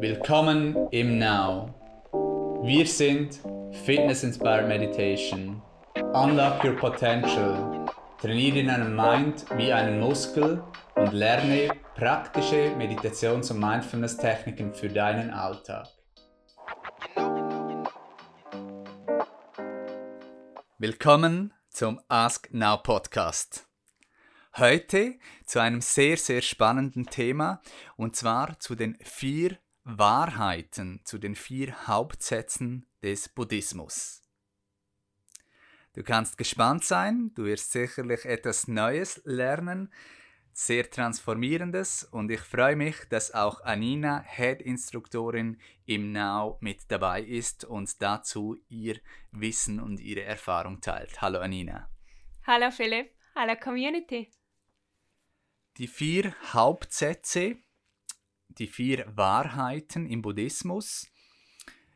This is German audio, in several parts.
Willkommen im Now. Wir sind Fitness Inspired Meditation. Unlock your potential. Trainiere deinen Mind wie einen Muskel und lerne praktische Meditations- und Mindfulness-Techniken für deinen Alltag. Willkommen zum Ask Now Podcast. Heute zu einem sehr, sehr spannenden Thema und zwar zu den vier Wahrheiten, zu den vier Hauptsätzen des Buddhismus. Du kannst gespannt sein, du wirst sicherlich etwas Neues lernen, sehr transformierendes und ich freue mich, dass auch Anina, Head-Instruktorin im Now mit dabei ist und dazu ihr Wissen und ihre Erfahrung teilt. Hallo Anina. Hallo Philipp, hallo Community. Die vier Hauptsätze, die vier Wahrheiten im Buddhismus,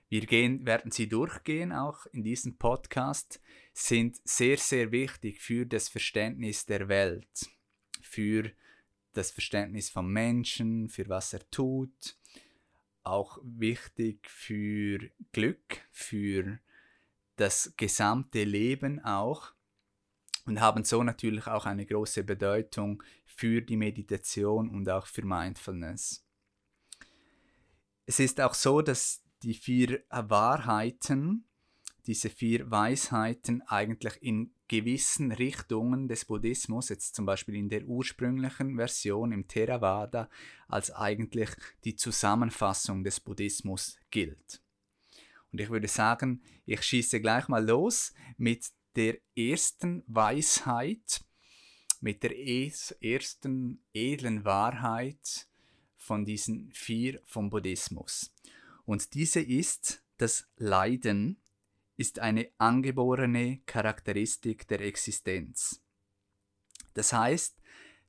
wir gehen, werden sie durchgehen, auch in diesem Podcast, sind sehr, sehr wichtig für das Verständnis der Welt, für das Verständnis vom Menschen, für was er tut, auch wichtig für Glück, für das gesamte Leben auch und haben so natürlich auch eine große Bedeutung für die Meditation und auch für Mindfulness. Es ist auch so, dass die vier Wahrheiten, diese vier Weisheiten eigentlich in gewissen Richtungen des Buddhismus, jetzt zum Beispiel in der ursprünglichen Version im Theravada, als eigentlich die Zusammenfassung des Buddhismus gilt. Und ich würde sagen, ich schieße gleich mal los mit der ersten Weisheit, mit der ersten edlen Wahrheit von diesen vier vom Buddhismus. Und diese ist, das Leiden ist eine angeborene Charakteristik der Existenz. Das heißt,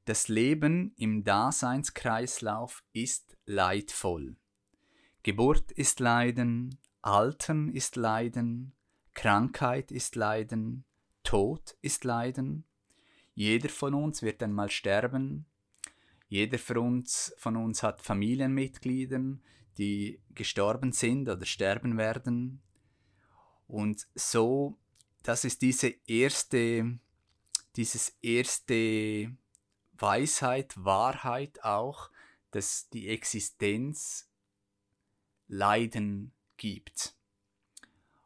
das Leben im Daseinskreislauf ist leidvoll. Geburt ist Leiden, Altern ist Leiden, Krankheit ist Leiden, Tod ist Leiden. Jeder von uns wird einmal sterben. Jeder von uns, von uns hat Familienmitglieder, die gestorben sind oder sterben werden. Und so, das ist diese erste, dieses erste Weisheit, Wahrheit auch, dass die Existenz Leiden gibt.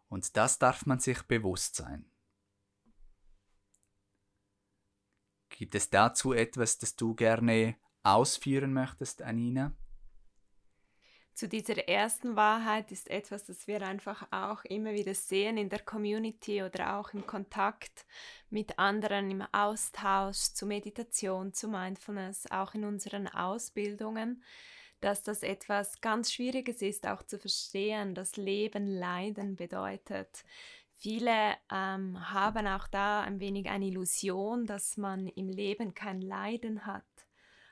Und das darf man sich bewusst sein. Gibt es dazu etwas, das du gerne ausführen möchtest, Anina? Zu dieser ersten Wahrheit ist etwas, das wir einfach auch immer wieder sehen in der Community oder auch im Kontakt mit anderen, im Austausch zu Meditation, zu Mindfulness, auch in unseren Ausbildungen, dass das etwas ganz Schwieriges ist, auch zu verstehen, dass Leben Leiden bedeutet. Viele ähm, haben auch da ein wenig eine Illusion, dass man im Leben kein Leiden hat.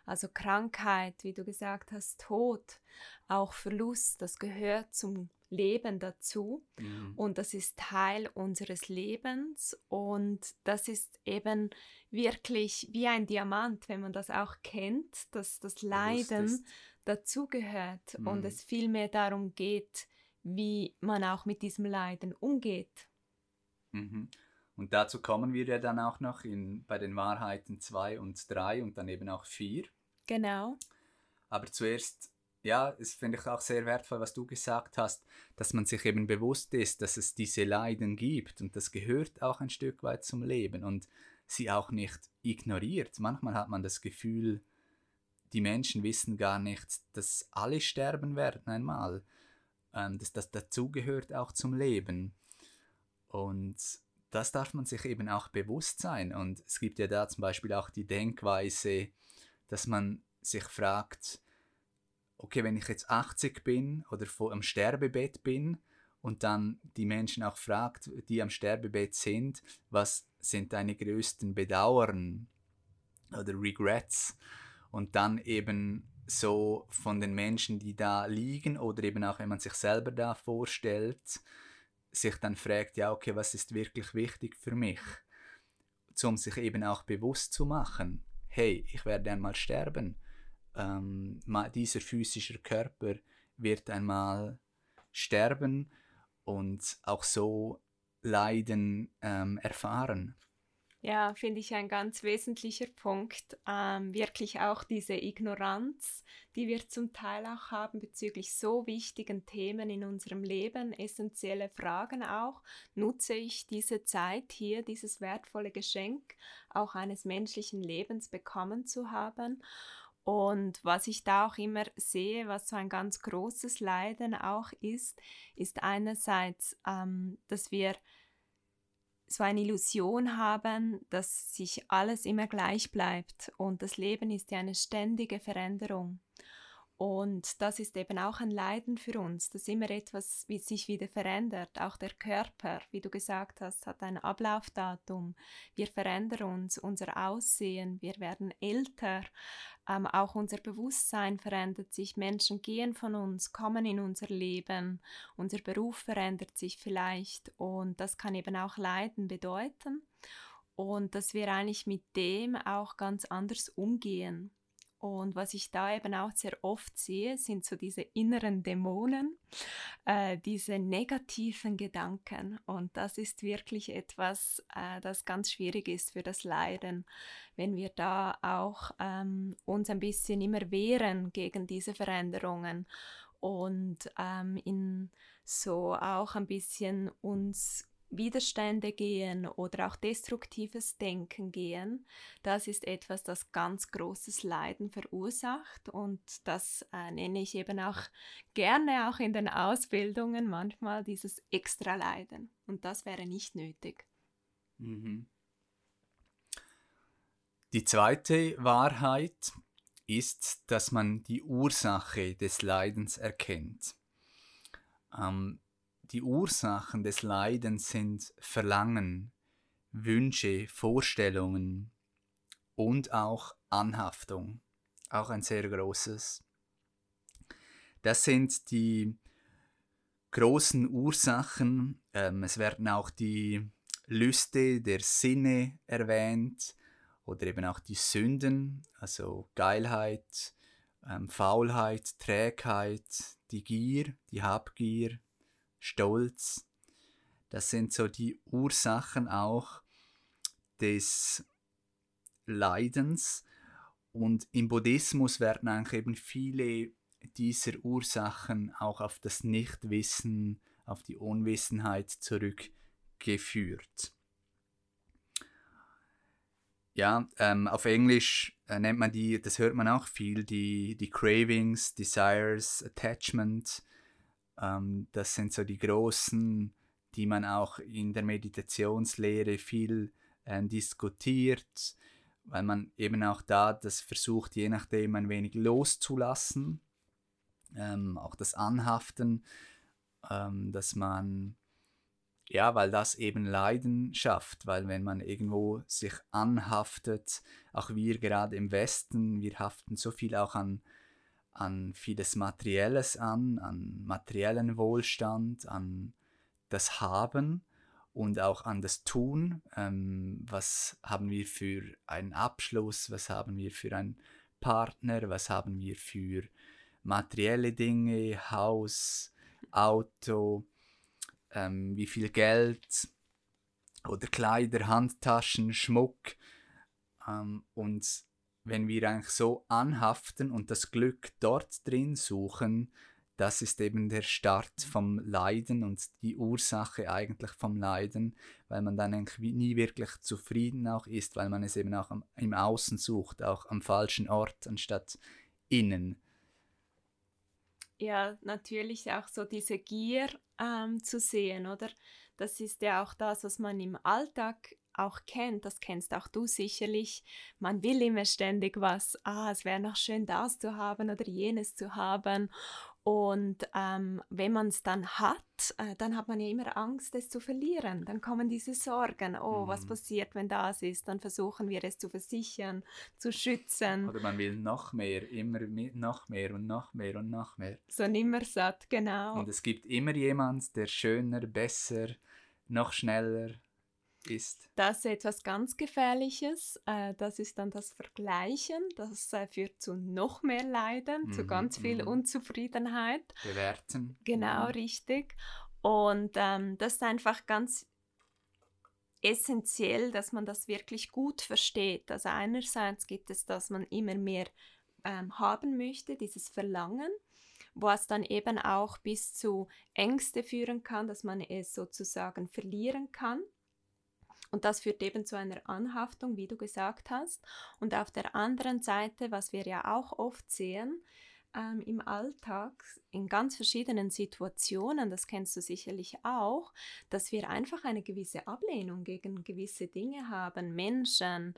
Also Krankheit, wie du gesagt hast, Tod, auch Verlust, das gehört zum Leben dazu mhm. und das ist Teil unseres Lebens und das ist eben wirklich wie ein Diamant, wenn man das auch kennt, dass das Leiden dazugehört mhm. und es vielmehr darum geht, wie man auch mit diesem Leiden umgeht. Mhm. Und dazu kommen wir ja dann auch noch in, bei den Wahrheiten 2 und 3 und dann eben auch 4. Genau. Aber zuerst, ja, es finde ich auch sehr wertvoll, was du gesagt hast, dass man sich eben bewusst ist, dass es diese Leiden gibt und das gehört auch ein Stück weit zum Leben und sie auch nicht ignoriert. Manchmal hat man das Gefühl, die Menschen wissen gar nicht, dass alle sterben werden einmal. Ähm, dass das dazugehört auch zum Leben. Und das darf man sich eben auch bewusst sein. Und es gibt ja da zum Beispiel auch die Denkweise, dass man sich fragt, okay, wenn ich jetzt 80 bin oder vor am Sterbebett bin und dann die Menschen auch fragt, die am Sterbebett sind, was sind deine größten Bedauern oder Regrets? und dann eben so von den Menschen, die da liegen oder eben auch wenn man sich selber da vorstellt, sich dann fragt, ja, okay, was ist wirklich wichtig für mich? Um sich eben auch bewusst zu machen, hey, ich werde einmal sterben. Ähm, dieser physische Körper wird einmal sterben und auch so Leiden ähm, erfahren. Ja, finde ich ein ganz wesentlicher Punkt. Ähm, wirklich auch diese Ignoranz, die wir zum Teil auch haben bezüglich so wichtigen Themen in unserem Leben, essentielle Fragen auch. Nutze ich diese Zeit hier, dieses wertvolle Geschenk auch eines menschlichen Lebens bekommen zu haben? Und was ich da auch immer sehe, was so ein ganz großes Leiden auch ist, ist einerseits, ähm, dass wir so eine Illusion haben, dass sich alles immer gleich bleibt und das Leben ist ja eine ständige Veränderung. Und das ist eben auch ein Leiden für uns, dass immer etwas wie sich wieder verändert. Auch der Körper, wie du gesagt hast, hat ein Ablaufdatum. Wir verändern uns, unser Aussehen, wir werden älter, ähm, auch unser Bewusstsein verändert sich. Menschen gehen von uns, kommen in unser Leben, unser Beruf verändert sich vielleicht und das kann eben auch Leiden bedeuten. Und dass wir eigentlich mit dem auch ganz anders umgehen. Und was ich da eben auch sehr oft sehe, sind so diese inneren Dämonen, äh, diese negativen Gedanken. Und das ist wirklich etwas, äh, das ganz schwierig ist für das Leiden, wenn wir da auch ähm, uns ein bisschen immer wehren gegen diese Veränderungen und ähm, in so auch ein bisschen uns Widerstände gehen oder auch destruktives Denken gehen, das ist etwas, das ganz großes Leiden verursacht und das äh, nenne ich eben auch gerne auch in den Ausbildungen manchmal dieses Extra-Leiden und das wäre nicht nötig. Mhm. Die zweite Wahrheit ist, dass man die Ursache des Leidens erkennt. Ähm, die Ursachen des Leidens sind Verlangen, Wünsche, Vorstellungen und auch Anhaftung, auch ein sehr großes. Das sind die großen Ursachen. Ähm, es werden auch die Lüste der Sinne erwähnt oder eben auch die Sünden, also Geilheit, ähm, Faulheit, Trägheit, die Gier, die Habgier, Stolz. Das sind so die Ursachen auch des Leidens. Und im Buddhismus werden eigentlich eben viele dieser Ursachen auch auf das Nichtwissen, auf die Unwissenheit zurückgeführt. Ja, ähm, auf Englisch äh, nennt man die, das hört man auch viel, die, die Cravings, Desires, Attachment. Ähm, das sind so die großen, die man auch in der Meditationslehre viel äh, diskutiert, weil man eben auch da das versucht, je nachdem ein wenig loszulassen, ähm, auch das Anhaften, ähm, dass man ja, weil das eben Leiden schafft, weil wenn man irgendwo sich anhaftet, auch wir gerade im Westen, wir haften so viel auch an an vieles Materielles an, an materiellen Wohlstand, an das Haben und auch an das Tun. Ähm, was haben wir für einen Abschluss? Was haben wir für einen Partner? Was haben wir für materielle Dinge? Haus, Auto, ähm, wie viel Geld oder Kleider, Handtaschen, Schmuck. Ähm, und wenn wir eigentlich so anhaften und das Glück dort drin suchen, das ist eben der Start vom Leiden und die Ursache eigentlich vom Leiden, weil man dann eigentlich nie wirklich zufrieden auch ist, weil man es eben auch im Außen sucht, auch am falschen Ort anstatt innen. Ja, natürlich auch so diese Gier ähm, zu sehen, oder? Das ist ja auch das, was man im Alltag auch kennt, das kennst auch du sicherlich, man will immer ständig was, ah, es wäre noch schön das zu haben oder jenes zu haben. Und ähm, wenn man es dann hat, äh, dann hat man ja immer Angst, es zu verlieren. Dann kommen diese Sorgen, oh, mhm. was passiert, wenn das ist? Dann versuchen wir es zu versichern, zu schützen. Oder man will noch mehr, immer noch mehr und noch mehr und noch mehr. So nimmer satt, genau. Und es gibt immer jemand, der schöner, besser, noch schneller, ist? Das ist etwas ganz Gefährliches. Äh, das ist dann das Vergleichen. Das äh, führt zu noch mehr Leiden, mhm, zu ganz viel mhm. Unzufriedenheit. Bewerten. Genau, mhm. richtig. Und ähm, das ist einfach ganz essentiell, dass man das wirklich gut versteht. Also einerseits gibt es, dass man immer mehr ähm, haben möchte, dieses Verlangen, was dann eben auch bis zu Ängste führen kann, dass man es sozusagen verlieren kann. Und das führt eben zu einer Anhaftung, wie du gesagt hast. Und auf der anderen Seite, was wir ja auch oft sehen, ähm, im Alltag in ganz verschiedenen Situationen, das kennst du sicherlich auch, dass wir einfach eine gewisse Ablehnung gegen gewisse Dinge haben, Menschen,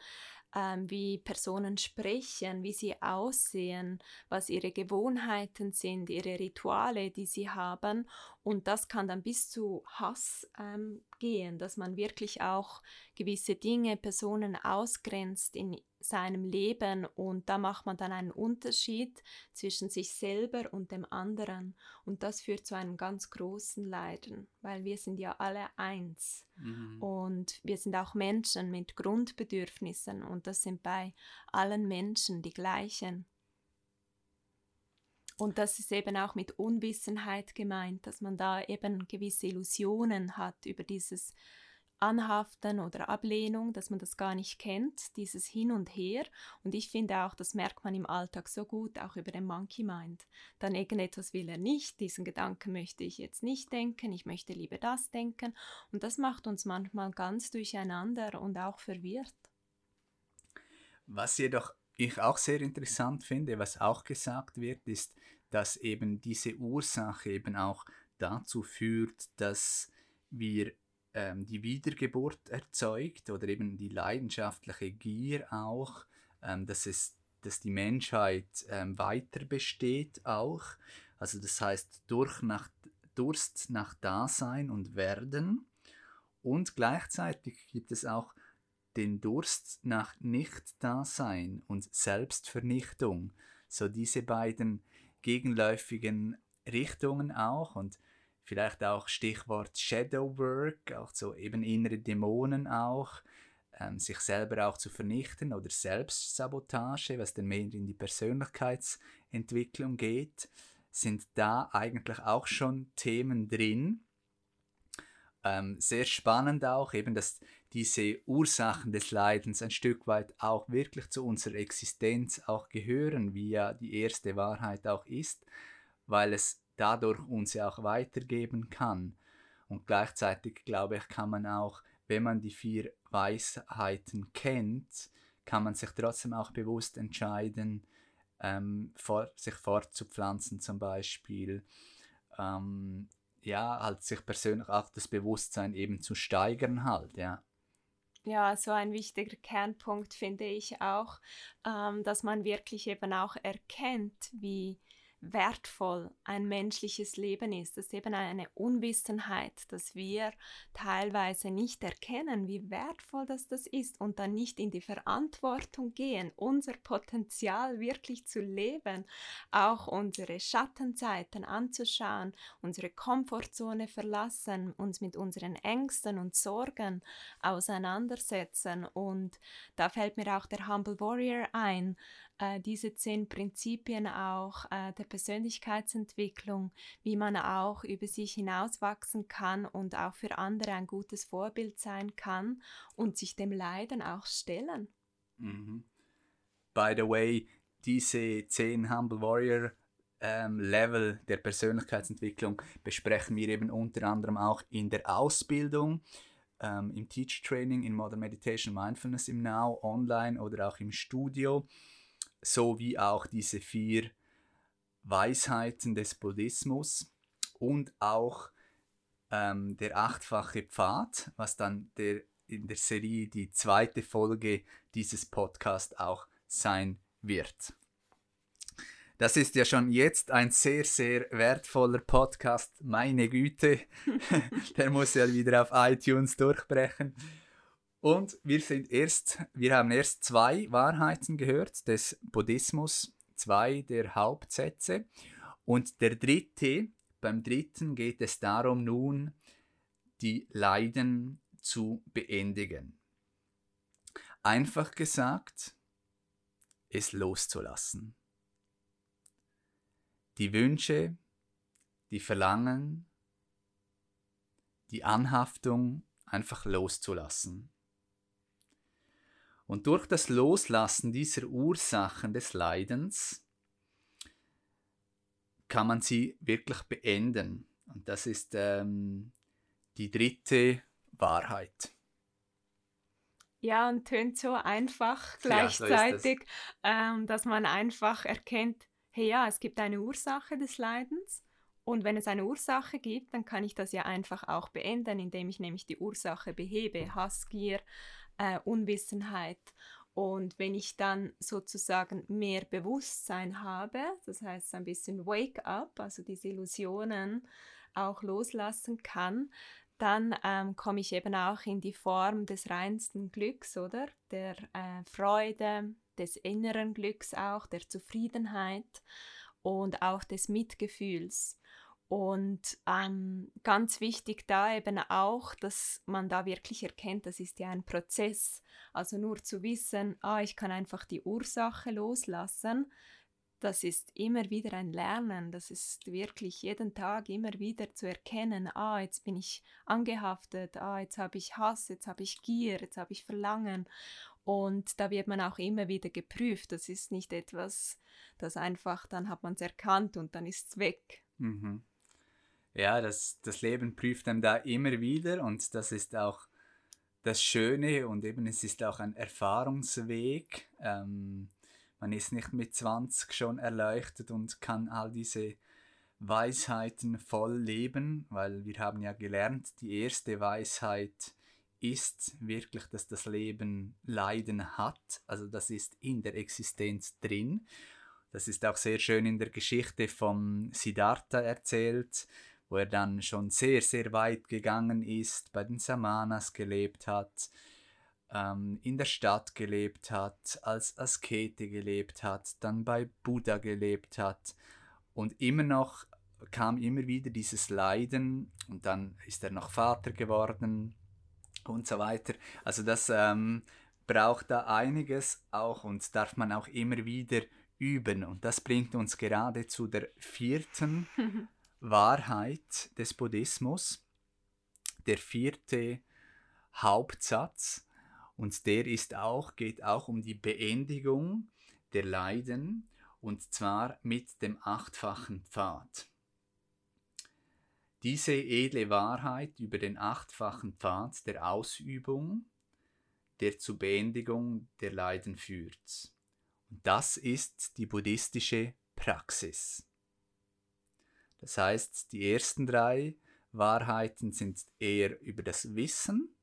ähm, wie Personen sprechen, wie sie aussehen, was ihre Gewohnheiten sind, ihre Rituale, die sie haben. Und das kann dann bis zu Hass ähm, gehen, dass man wirklich auch gewisse Dinge, Personen ausgrenzt in seinem Leben und da macht man dann einen Unterschied zwischen sich selber und dem anderen und das führt zu einem ganz großen Leiden, weil wir sind ja alle eins mhm. und wir sind auch Menschen mit Grundbedürfnissen und das sind bei allen Menschen die gleichen. Und das ist eben auch mit Unwissenheit gemeint, dass man da eben gewisse Illusionen hat über dieses Anhaften oder Ablehnung, dass man das gar nicht kennt, dieses Hin und Her. Und ich finde auch, das merkt man im Alltag so gut, auch über den Monkey Mind. Dann irgendetwas will er nicht, diesen Gedanken möchte ich jetzt nicht denken, ich möchte lieber das denken. Und das macht uns manchmal ganz durcheinander und auch verwirrt. Was jedoch ich auch sehr interessant finde, was auch gesagt wird, ist, dass eben diese Ursache eben auch dazu führt, dass wir ähm, die Wiedergeburt erzeugt oder eben die leidenschaftliche Gier auch, ähm, dass, es, dass die Menschheit ähm, weiter besteht auch. Also das heißt durch nach, Durst nach Dasein und Werden. Und gleichzeitig gibt es auch den Durst nach Nicht-Dasein und Selbstvernichtung. So diese beiden gegenläufigen Richtungen auch. Und Vielleicht auch Stichwort Shadow Work, auch so eben innere Dämonen auch, ähm, sich selber auch zu vernichten oder Selbstsabotage, was dann mehr in die Persönlichkeitsentwicklung geht, sind da eigentlich auch schon Themen drin. Ähm, sehr spannend auch, eben, dass diese Ursachen des Leidens ein Stück weit auch wirklich zu unserer Existenz auch gehören, wie ja die erste Wahrheit auch ist, weil es dadurch uns ja auch weitergeben kann. Und gleichzeitig glaube ich, kann man auch, wenn man die vier Weisheiten kennt, kann man sich trotzdem auch bewusst entscheiden, ähm, vor, sich fortzupflanzen zum Beispiel. Ähm, ja, halt sich persönlich auch das Bewusstsein eben zu steigern halt, ja. Ja, so ein wichtiger Kernpunkt finde ich auch, ähm, dass man wirklich eben auch erkennt, wie wertvoll ein menschliches Leben ist. Das ist eben eine Unwissenheit, dass wir teilweise nicht erkennen, wie wertvoll das, das ist und dann nicht in die Verantwortung gehen, unser Potenzial wirklich zu leben, auch unsere Schattenzeiten anzuschauen, unsere Komfortzone verlassen, uns mit unseren Ängsten und Sorgen auseinandersetzen. Und da fällt mir auch der Humble Warrior ein, äh, diese zehn Prinzipien auch äh, der Persönlichkeitsentwicklung, wie man auch über sich hinauswachsen kann und auch für andere ein gutes Vorbild sein kann und sich dem Leiden auch stellen. Mhm. By the way, diese zehn Humble Warrior ähm, Level der Persönlichkeitsentwicklung besprechen wir eben unter anderem auch in der Ausbildung, ähm, im Teach Training, in Modern Meditation Mindfulness im Now, online oder auch im Studio sowie auch diese vier Weisheiten des Buddhismus und auch ähm, der achtfache Pfad, was dann der, in der Serie die zweite Folge dieses Podcasts auch sein wird. Das ist ja schon jetzt ein sehr, sehr wertvoller Podcast. Meine Güte, der muss ja wieder auf iTunes durchbrechen. Und wir sind erst, wir haben erst zwei Wahrheiten gehört des Buddhismus, zwei der Hauptsätze. Und der dritte, beim dritten geht es darum nun, die Leiden zu beendigen. Einfach gesagt, es loszulassen. Die Wünsche, die Verlangen, die Anhaftung einfach loszulassen. Und durch das Loslassen dieser Ursachen des Leidens kann man sie wirklich beenden. Und das ist ähm, die dritte Wahrheit. Ja, und tönt so einfach gleichzeitig, ja, so ähm, dass man einfach erkennt, hey ja, es gibt eine Ursache des Leidens. Und wenn es eine Ursache gibt, dann kann ich das ja einfach auch beenden, indem ich nämlich die Ursache behebe. Hassgier, äh, Unwissenheit. Und wenn ich dann sozusagen mehr Bewusstsein habe, das heißt ein bisschen Wake up, also diese Illusionen auch loslassen kann, dann ähm, komme ich eben auch in die Form des reinsten Glücks, oder? Der äh, Freude, des inneren Glücks auch, der Zufriedenheit und auch des Mitgefühls. Und ähm, ganz wichtig da eben auch, dass man da wirklich erkennt, das ist ja ein Prozess. Also nur zu wissen, ah, ich kann einfach die Ursache loslassen, das ist immer wieder ein Lernen. Das ist wirklich jeden Tag immer wieder zu erkennen, ah, jetzt bin ich angehaftet, ah, jetzt habe ich Hass, jetzt habe ich Gier, jetzt habe ich Verlangen. Und da wird man auch immer wieder geprüft. Das ist nicht etwas, das einfach, dann hat man es erkannt und dann ist es weg. Mhm ja, das, das Leben prüft einem da immer wieder und das ist auch das Schöne und eben es ist auch ein Erfahrungsweg. Ähm, man ist nicht mit 20 schon erleuchtet und kann all diese Weisheiten voll leben, weil wir haben ja gelernt, die erste Weisheit ist wirklich, dass das Leben Leiden hat, also das ist in der Existenz drin. Das ist auch sehr schön in der Geschichte von Siddhartha erzählt, wo er dann schon sehr, sehr weit gegangen ist, bei den Samanas gelebt hat, ähm, in der Stadt gelebt hat, als Askete gelebt hat, dann bei Buddha gelebt hat und immer noch kam immer wieder dieses Leiden und dann ist er noch Vater geworden und so weiter. Also das ähm, braucht da einiges auch und darf man auch immer wieder üben und das bringt uns gerade zu der vierten Wahrheit des Buddhismus, der vierte Hauptsatz, und der ist auch, geht auch um die Beendigung der Leiden, und zwar mit dem achtfachen Pfad. Diese edle Wahrheit über den achtfachen Pfad der Ausübung, der zur Beendigung der Leiden führt. Und das ist die buddhistische Praxis. Das heißt, die ersten drei Wahrheiten sind eher über das Wissen,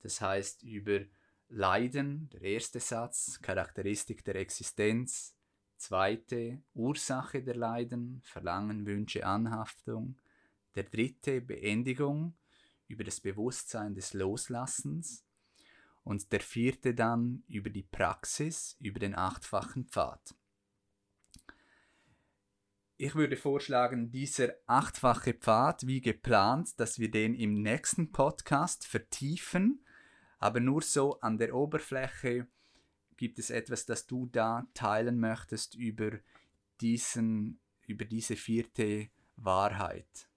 das heißt über Leiden, der erste Satz, Charakteristik der Existenz, zweite Ursache der Leiden, Verlangen, Wünsche, Anhaftung, der dritte Beendigung über das Bewusstsein des Loslassens und der vierte dann über die Praxis, über den achtfachen Pfad. Ich würde vorschlagen, dieser achtfache Pfad, wie geplant, dass wir den im nächsten Podcast vertiefen. Aber nur so an der Oberfläche gibt es etwas, das du da teilen möchtest über, diesen, über diese vierte Wahrheit.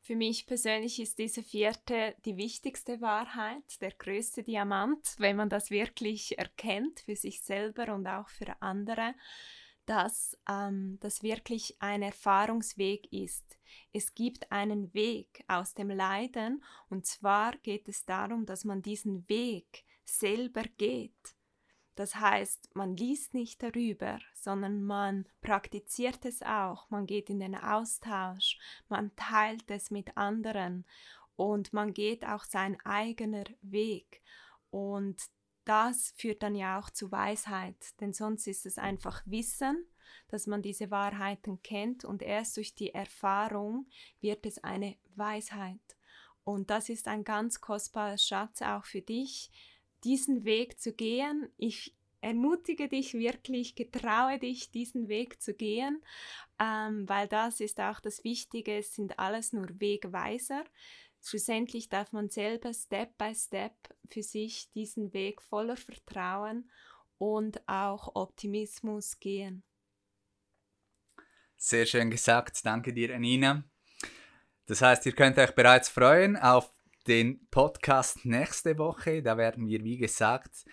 Für mich persönlich ist diese vierte die wichtigste Wahrheit, der größte Diamant, wenn man das wirklich erkennt für sich selber und auch für andere dass ähm, das wirklich ein Erfahrungsweg ist. Es gibt einen Weg aus dem Leiden und zwar geht es darum, dass man diesen Weg selber geht. Das heißt, man liest nicht darüber, sondern man praktiziert es auch, man geht in den Austausch, man teilt es mit anderen und man geht auch sein eigener Weg. Und das führt dann ja auch zu Weisheit, denn sonst ist es einfach Wissen, dass man diese Wahrheiten kennt und erst durch die Erfahrung wird es eine Weisheit. Und das ist ein ganz kostbarer Schatz auch für dich, diesen Weg zu gehen. Ich ermutige dich wirklich, getraue dich, diesen Weg zu gehen, ähm, weil das ist auch das Wichtige, es sind alles nur Wegweiser. Schlussendlich darf man selber Step by Step für sich diesen Weg voller Vertrauen und auch Optimismus gehen. Sehr schön gesagt, danke dir, Anina. Das heißt, ihr könnt euch bereits freuen auf den Podcast nächste Woche. Da werden wir, wie gesagt,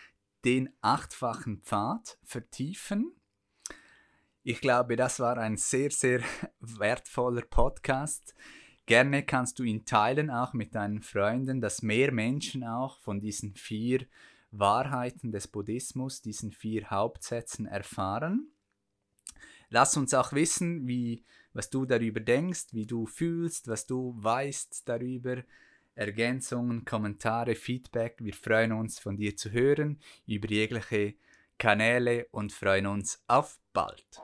den achtfachen Pfad vertiefen. Ich glaube, das war ein sehr, sehr wertvoller Podcast. Gerne kannst du ihn teilen, auch mit deinen Freunden, dass mehr Menschen auch von diesen vier Wahrheiten des Buddhismus, diesen vier Hauptsätzen erfahren. Lass uns auch wissen, wie, was du darüber denkst, wie du fühlst, was du weißt darüber. Ergänzungen, Kommentare, Feedback. Wir freuen uns von dir zu hören über jegliche Kanäle und freuen uns auf bald.